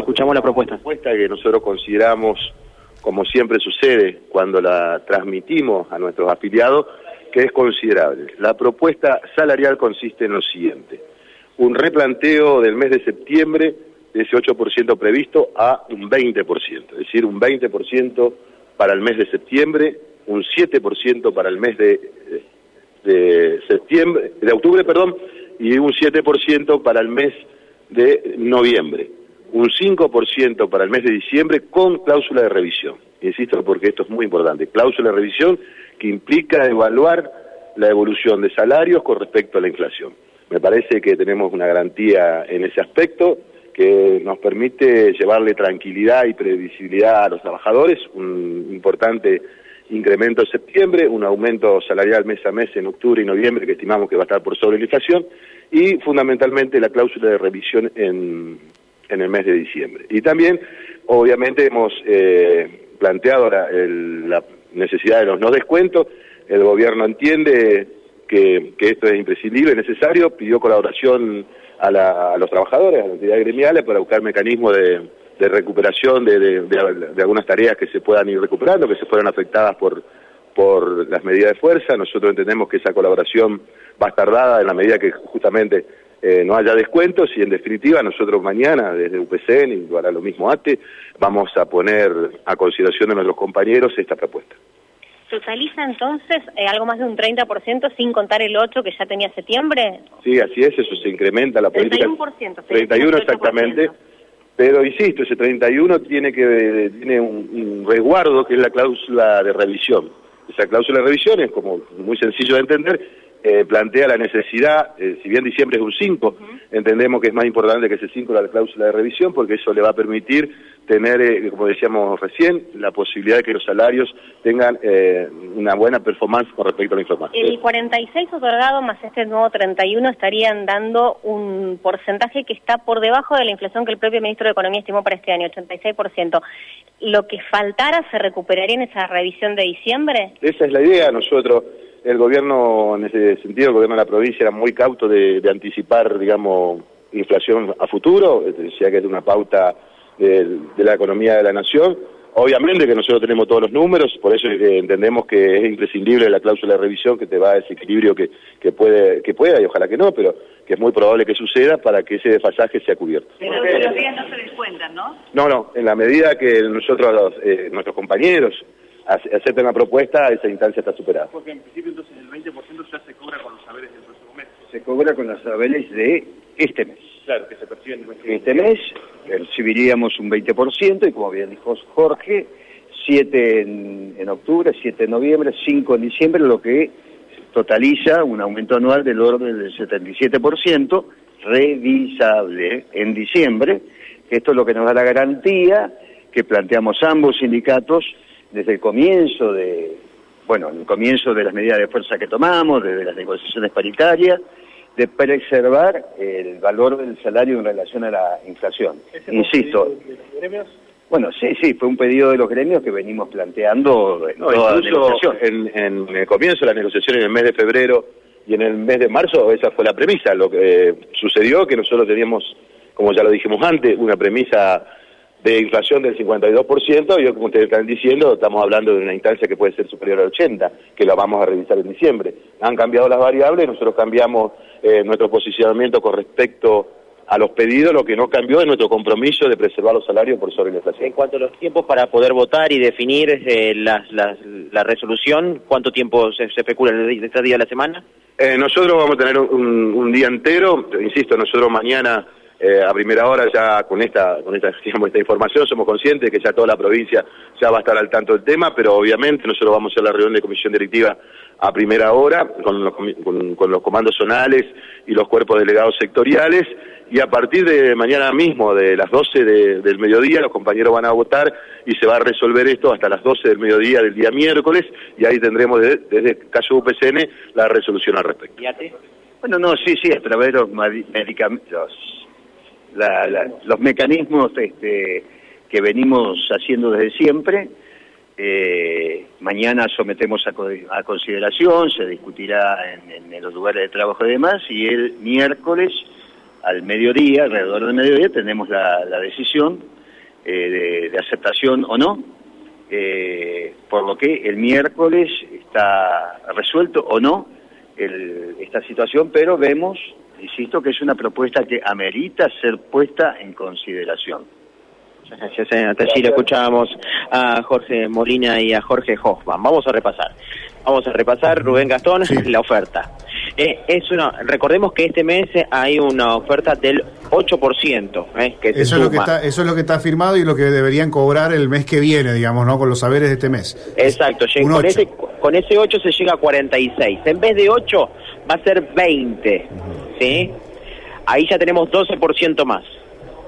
escuchamos la propuesta. La propuesta que nosotros consideramos, como siempre sucede cuando la transmitimos a nuestros afiliados, que es considerable. La propuesta salarial consiste en lo siguiente. Un replanteo del mes de septiembre de ese 8% previsto a un 20%, es decir, un 20% para el mes de septiembre, un 7% para el mes de, de septiembre, de octubre, perdón, y un 7% para el mes de noviembre, un 5% para el mes de diciembre con cláusula de revisión. Insisto porque esto es muy importante, cláusula de revisión que implica evaluar la evolución de salarios con respecto a la inflación. Me parece que tenemos una garantía en ese aspecto que nos permite llevarle tranquilidad y previsibilidad a los trabajadores, un importante incremento en septiembre, un aumento salarial mes a mes en octubre y noviembre que estimamos que va a estar por sobre la inflación y fundamentalmente la cláusula de revisión en, en el mes de diciembre. Y también, obviamente, hemos eh, planteado la, la, necesidad de los no descuentos, el gobierno entiende que, que esto es imprescindible, necesario, pidió colaboración a, la, a los trabajadores, a las entidades gremiales para buscar mecanismos de de recuperación de, de, algunas tareas que se puedan ir recuperando, que se fueron afectadas por, por las medidas de fuerza. Nosotros entendemos que esa colaboración va a estar dada en la medida que justamente eh, no haya descuentos y en definitiva nosotros mañana desde UPCN y para lo mismo ATE vamos a poner a consideración de nuestros compañeros esta propuesta. ¿Socializa entonces eh, algo más de un 30% sin contar el 8 que ya tenía septiembre? Sí, así es, eso se incrementa la política. 31%. 31 exactamente. Pero insisto, ese 31 tiene que tiene un, resguardo que es la cláusula de revisión. Esa cláusula de revisión es como muy sencillo de entender, eh, plantea la necesidad, eh, si bien diciembre es un 5, entendemos que es más importante que ese 5 la cláusula de revisión porque eso le va a permitir tener, eh, como decíamos recién, la posibilidad de que los salarios tengan una buena performance con respecto a la información. El 46 otorgado más este nuevo 31 estarían dando un porcentaje que está por debajo de la inflación que el propio ministro de Economía estimó para este año, 86%. ¿Lo que faltara se recuperaría en esa revisión de diciembre? Esa es la idea. Nosotros el gobierno, en ese sentido, el gobierno de la provincia era muy cauto de, anticipar, digamos, inflación a futuro, decía que es una pauta de, la economía de la nación. Obviamente que nosotros tenemos todos los números, por eso entendemos que es imprescindible la cláusula de revisión que te va a ese equilibrio que, que, puede, que pueda y ojalá que no, pero que es muy probable que suceda para que ese desfasaje sea cubierto. Pero los días no se descuentan, ¿no? No, no, en la medida que nosotros, eh, nuestros compañeros, acepten la propuesta, esa instancia está superada. Porque en principio entonces el 20% ya se cobra con los saberes del próximo mes. Se cobra con los saberes de este mes. Claro, que se perciben en este mes. percibiríamos un 20% y como bien dijo Jorge, 7 en, en octubre, 7 en noviembre, 5 en diciembre, lo que totaliza un aumento anual del orden del 77%, revisable en diciembre, esto es lo que nos da la garantía que planteamos ambos sindicatos desde el comienzo de, bueno, el comienzo de las medidas de fuerza que tomamos, desde las negociaciones paritarias, de preservar el valor del salario en relación a la inflación. Insisto. Bueno, sí, sí, fue un pedido de los gremios que venimos planteando en incluso En, el comienzo de las negociaciones en el mes de febrero y en el mes de marzo, esa fue la premisa. Lo que eh, sucedió que nosotros teníamos, como ya lo dijimos antes, una premisa de inflación del 52%, y como ustedes están diciendo, estamos hablando de una instancia que puede ser superior al 80%, que la vamos a revisar en diciembre. Han cambiado las variables, nosotros cambiamos eh, nuestro posicionamiento con respecto a los pedidos, lo que no cambió es nuestro compromiso de preservar los salarios por sobre la inflación. En cuanto a los tiempos para poder votar y definir eh, la, resolución, ¿cuánto tiempo se, se especula en este día de la semana? Eh, nosotros vamos a tener un, un día entero, insisto, nosotros mañana eh, a primera hora ya con esta, con esta, esta información somos conscientes que ya toda la provincia ya va a estar al tanto del tema, pero obviamente nosotros vamos a hacer la reunión de comisión directiva a primera hora con los, con, los comandos zonales y los cuerpos delegados sectoriales y a partir de mañana mismo, de las 12 del mediodía, los compañeros van a votar y se va a resolver esto hasta las 12 del mediodía del día miércoles y ahí tendremos desde, desde caso UPCN la resolución al respecto. Bueno, no, sí, sí, a través de los medicamentos los mecanismos este, que venimos haciendo desde siempre. Eh, mañana sometemos a, consideración, se discutirá en, los lugares de trabajo y demás, y el miércoles al mediodía, alrededor del mediodía, tenemos la, decisión eh, de, aceptación o no, eh, por lo que el miércoles está resuelto o no esta situación, pero vemos, insisto, que es una propuesta que amerita ser puesta en consideración. Gracias, señor Allí lo escuchábamos a Jorge Molina y a Jorge Hoffman. Vamos a repasar. Vamos a repasar, Rubén Gastón, la oferta. Eh, es una, recordemos que este mes hay una oferta del 8%. Eh, que eso, es lo que está, eso es lo que está firmado y lo que deberían cobrar el mes que viene, digamos, ¿no? Con los saberes de este mes. Exacto, con, ese, con ese 8 se llega a 46. En vez de 8 va a ser 20. ¿Sí? Ahí ya tenemos 12% más.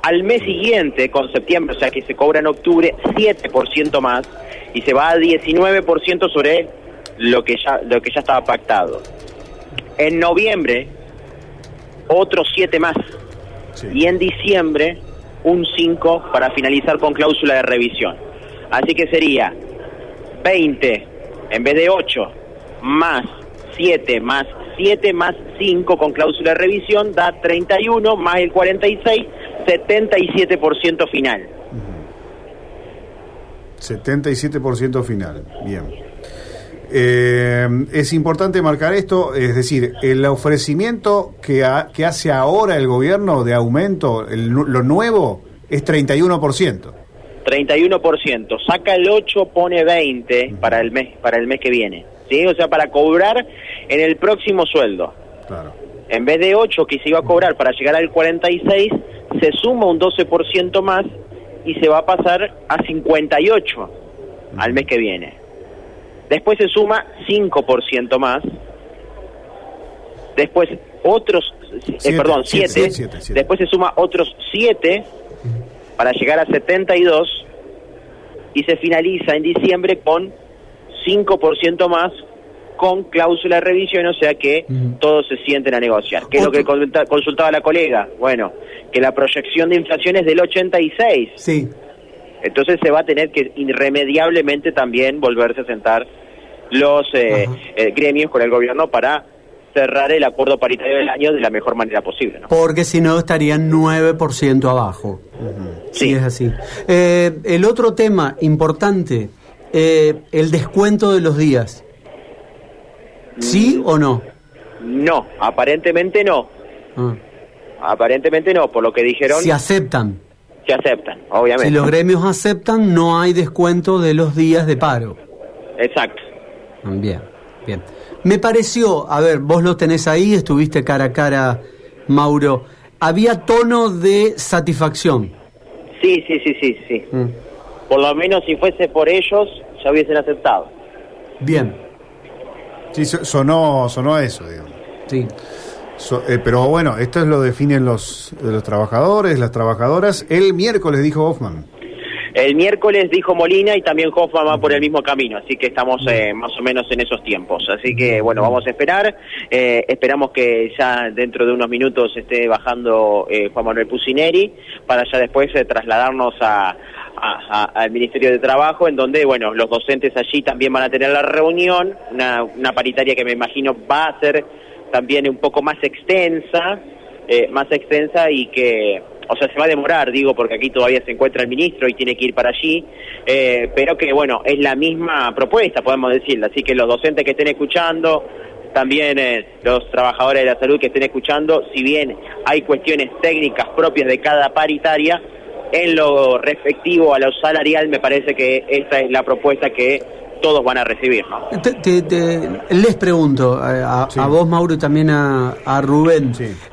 Al mes siguiente, con septiembre, o sea que se cobra en octubre, 7% más y se va a 19% sobre lo que ya lo que ya estaba pactado. En noviembre, otros 7 más. Y en diciembre, un 5 para finalizar con cláusula de revisión. Así que sería 20 en vez de 8 más 7 más 7 más 5 con cláusula de revisión da 31 más el 46, 77% final. 77% final, bien. Eh, es importante marcar esto, es decir, el ofrecimiento que, que hace ahora el gobierno de aumento, lo nuevo, es 31%. 31%, saca el 8, pone 20 para el mes para el mes que viene. ¿Sí? O sea, para cobrar en el próximo sueldo. Claro. En vez de 8 que se iba a cobrar para llegar al 46, se suma un 12% más y se va a pasar a 58 al mes que viene. Después se suma 5% más. Después otros, eh, perdón, 7. Después se suma otros 7 para llegar a 72 y se finaliza en diciembre con 5% más con cláusula de revisión, o sea que todos se sienten a negociar. ¿Qué es lo que consultaba la colega? Bueno, que la proyección de inflación es del 86. Sí. Entonces se va a tener que irremediablemente también volverse a sentar los eh, eh, gremios con el gobierno para cerrar el acuerdo paritario del año de la mejor manera posible. Porque si no estarían 9% abajo. Sí. es así. Eh, el otro tema importante, el descuento de los días. ¿Sí mm. o no? No, aparentemente no. Ah. Aparentemente no, por lo que dijeron. Si aceptan. Se aceptan, obviamente. Si los gremios aceptan, no hay descuento de los días de paro. Exacto. Bien, bien. Me pareció, a ver, vos lo tenés ahí, estuviste cara a cara, Mauro. Había tono de satisfacción. Sí, sí, sí, sí, sí. Mm. Por lo menos si fuese por ellos, ya hubiesen aceptado. Bien. Sí, sonó, sonó eso, digamos. Sí. Eh, pero bueno, esto es lo definen los, los trabajadores, las trabajadoras. El miércoles dijo Hoffman. El miércoles dijo Molina y también Hoffman va por el mismo camino, así que estamos eh, más o menos en esos tiempos. Así que bueno, vamos a esperar. Eh, esperamos que ya dentro de unos minutos esté bajando eh, Juan Manuel Pusineri para ya después trasladarnos a, al Ministerio de Trabajo, en donde, bueno, los docentes allí también van a tener la reunión, una, una paritaria que me imagino va a ser también un poco más extensa, más extensa y que o sea, se va a demorar, digo, porque aquí todavía se encuentra el ministro y tiene que ir para allí, eh, pero que bueno, es la misma propuesta, podemos decirlo, así que los docentes que estén escuchando, también eh, los trabajadores de la salud que estén escuchando, si bien hay cuestiones técnicas propias de cada paritaria, en lo respectivo a lo salarial me parece que esa es la propuesta que todos van a recibir. ¿no? les pregunto a, vos, Mauro, y también a, Rubén.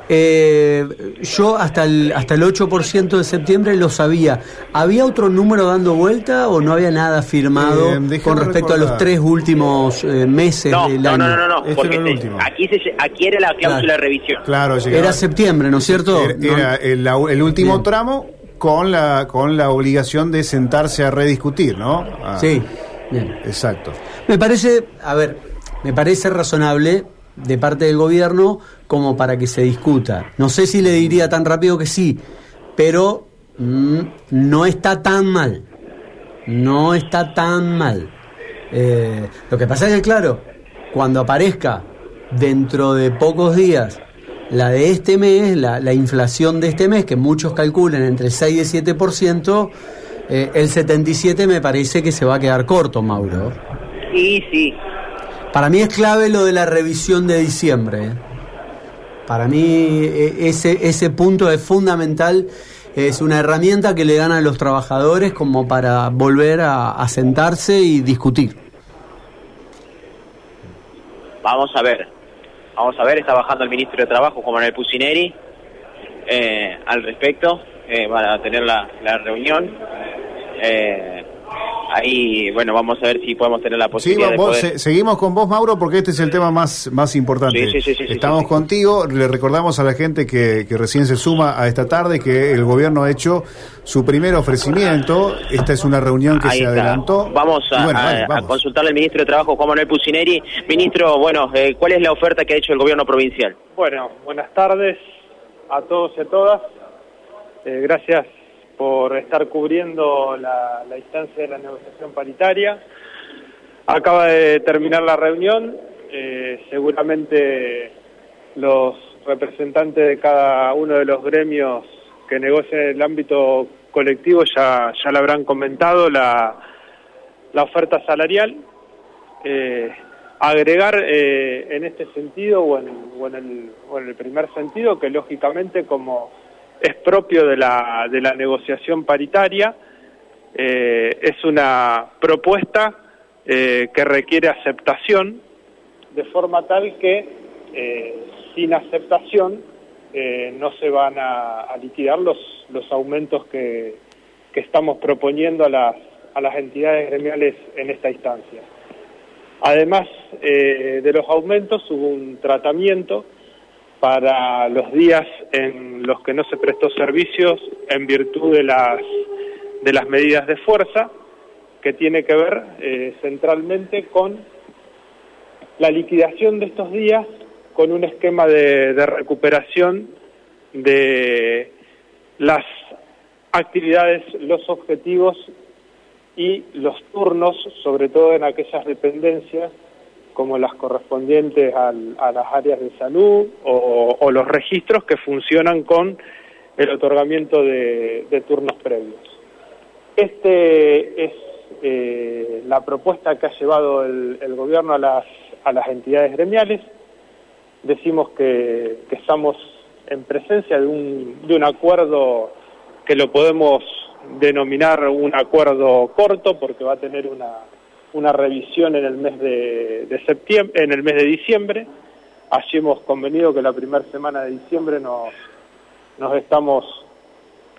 Eh, yo hasta el, hasta el 8% de septiembre lo sabía. ¿Había otro número dando vuelta o no había nada firmado eh, con respecto a los tres últimos eh, meses del año? No, no, no, no, este porque aquí, se, aquí era la cláusula de revisión. Claro, era septiembre, ¿no es cierto? Era, el, último tramo con la, con la obligación de sentarse a rediscutir, ¿no? Sí. Bien. Exacto. Me parece, a ver, me parece razonable de parte del gobierno como para que se discuta. No sé si le diría tan rápido que sí, pero mm, no está tan mal. No está tan mal. Eh, lo que pasa es que, claro, cuando aparezca dentro de pocos días La de este mes, la, la inflación de este mes, que muchos calculan entre 6 y 7%, eh, el 77 me parece que se va a quedar corto, Mauro. Sí, sí. Para mí es clave lo de la revisión de diciembre. ¿eh? Para mí e, ese, ese punto es fundamental es una herramienta que le dan a los trabajadores como para volver a, sentarse y discutir. Vamos a ver, vamos a ver, está bajando el ministro de Trabajo, Juan Manuel Pusineri, eh, al respecto, eh, para tener la, la reunión. Eh, ahí, bueno, vamos a ver si podemos tener la posibilidad de seguimos con vos, Mauro, porque este es el tema más, más importante. Estamos contigo, le recordamos a la gente que, que, recién se suma a esta tarde que el gobierno ha hecho su primer ofrecimiento, esta es una reunión que se adelantó. Vamos a, consultarle al ministro de Trabajo, Juan Manuel Pucineri. Ministro, bueno, eh, ¿cuál es la oferta que ha hecho el gobierno provincial? Bueno, buenas tardes a todos y a todas. Eh, gracias por estar cubriendo la, instancia de la negociación paritaria. Acaba de terminar la reunión, eh, seguramente los representantes de cada uno de los gremios que negocian en el ámbito colectivo ya, ya le habrán comentado la, la oferta salarial. Eh, agregar eh, en este sentido o en, el, o en el primer sentido que lógicamente como es propio de la, de la negociación paritaria, eh, es una propuesta eh, que requiere aceptación, de forma tal que eh, sin aceptación no se van a, liquidar los, los aumentos que, que estamos proponiendo a las, a las entidades gremiales en esta instancia. Además de los aumentos, hubo un tratamiento para los días en los que no se prestó servicios en virtud de las, de las medidas de fuerza, que tiene que ver eh, centralmente con la liquidación de estos días con un esquema de, de recuperación de las actividades, los objetivos y los turnos, sobre todo en aquellas dependencias como las correspondientes a las áreas de salud o, los registros que funcionan con el otorgamiento de, turnos previos. Este es eh, la propuesta que ha llevado el, gobierno a las, a las entidades gremiales. Decimos que, estamos en presencia de un, de un acuerdo que lo podemos denominar un acuerdo corto porque va a tener una una revisión en el mes de, septiembre, en el mes de diciembre. Allí hemos convenido que la primera semana de diciembre nos, nos estamos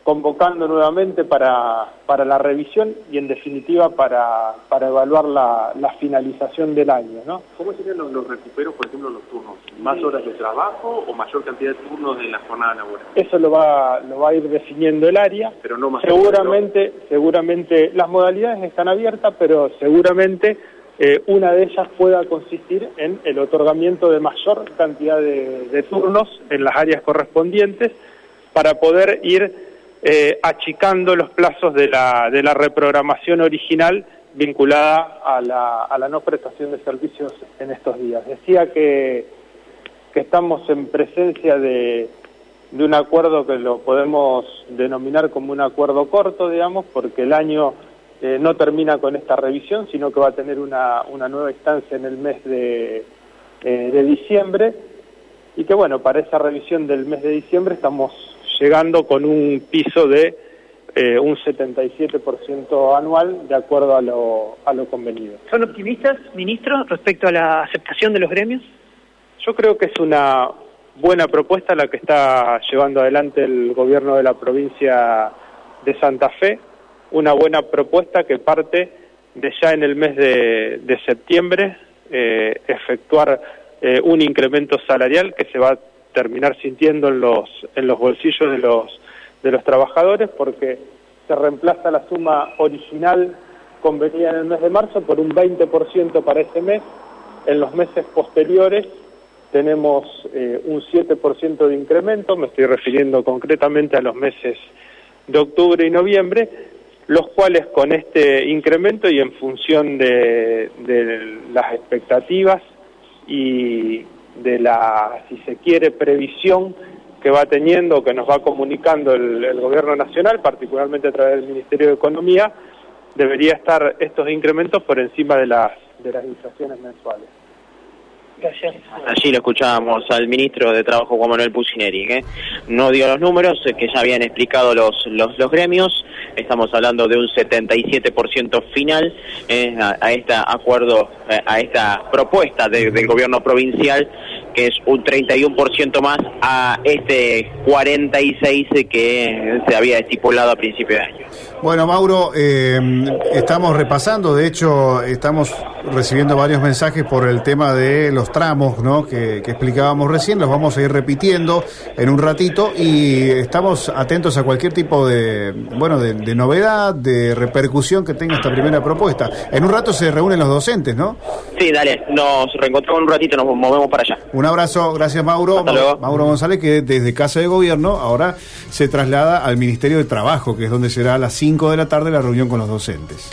convocando nuevamente para, para la revisión y en definitiva para, para evaluar la, la finalización del año. ¿no? ¿Cómo serían los, recuperos, por ejemplo, los turnos? ¿Más horas de trabajo o mayor cantidad de turnos en la jornada laboral? Eso lo va, lo va a ir definiendo el área. Pero no más seguramente, seguramente las modalidades están abiertas, pero seguramente eh, una de ellas pueda consistir en el otorgamiento de mayor cantidad de, de turnos en las áreas correspondientes para poder ir eh, achicando los plazos de la, de la reprogramación original vinculada a la, a la no prestación de servicios en estos días. Decía que, que estamos en presencia de, de un acuerdo que lo podemos denominar como un acuerdo corto, digamos, porque el año eh, no termina con esta revisión, sino que va a tener una, una nueva instancia en el mes de, eh, de diciembre, y que bueno, para esa revisión del mes de diciembre estamos llegando con un piso de eh, un 77% anual de acuerdo a lo, a lo convenido. ¿Son optimistas, ministro, respecto a la aceptación de los gremios? Yo creo que es una buena propuesta la que está llevando adelante el gobierno de la provincia de Santa Fe, una buena propuesta que parte de ya en el mes de, septiembre eh, efectuar eh, un incremento salarial que se va a terminar sintiendo en los, en los bolsillos de los, de los trabajadores porque se reemplaza la suma original convenida en el mes de marzo por un 20% para ese mes. En los meses posteriores tenemos eh, un 7% de incremento, me estoy refiriendo concretamente a los meses de octubre y noviembre, los cuales con este incremento y en función de, de las expectativas y de la, si se quiere, previsión que va teniendo, que nos va comunicando el, Gobierno Nacional, particularmente a través del Ministerio de Economía, debería estar estos incrementos por encima de las, de las inflaciones mensuales. Allí lo escuchábamos al ministro de Trabajo Juan Manuel Pucineri, que no dio los números que ya habían explicado los, los, los gremios. Estamos hablando de un 77% final eh, a, este acuerdo, eh, a esta propuesta del gobierno provincial, que es un 31% más a este 46% que se había estipulado a principio de año. Bueno, Mauro, eh, estamos repasando, de hecho, estamos recibiendo varios mensajes por el tema de los tramos ¿no? que, explicábamos recién, los vamos a ir repitiendo en un ratito y estamos atentos a cualquier tipo de, bueno, de, novedad, de repercusión que tenga esta primera propuesta. En un rato se reúnen los docentes, ¿no? Sí, dale, nos reencontramos un ratito, nos movemos para allá. Un abrazo, gracias Mauro. Mauro González, que desde Casa de Gobierno ahora se traslada al Ministerio de Trabajo, que es donde será a las 5 de la tarde la reunión con los docentes.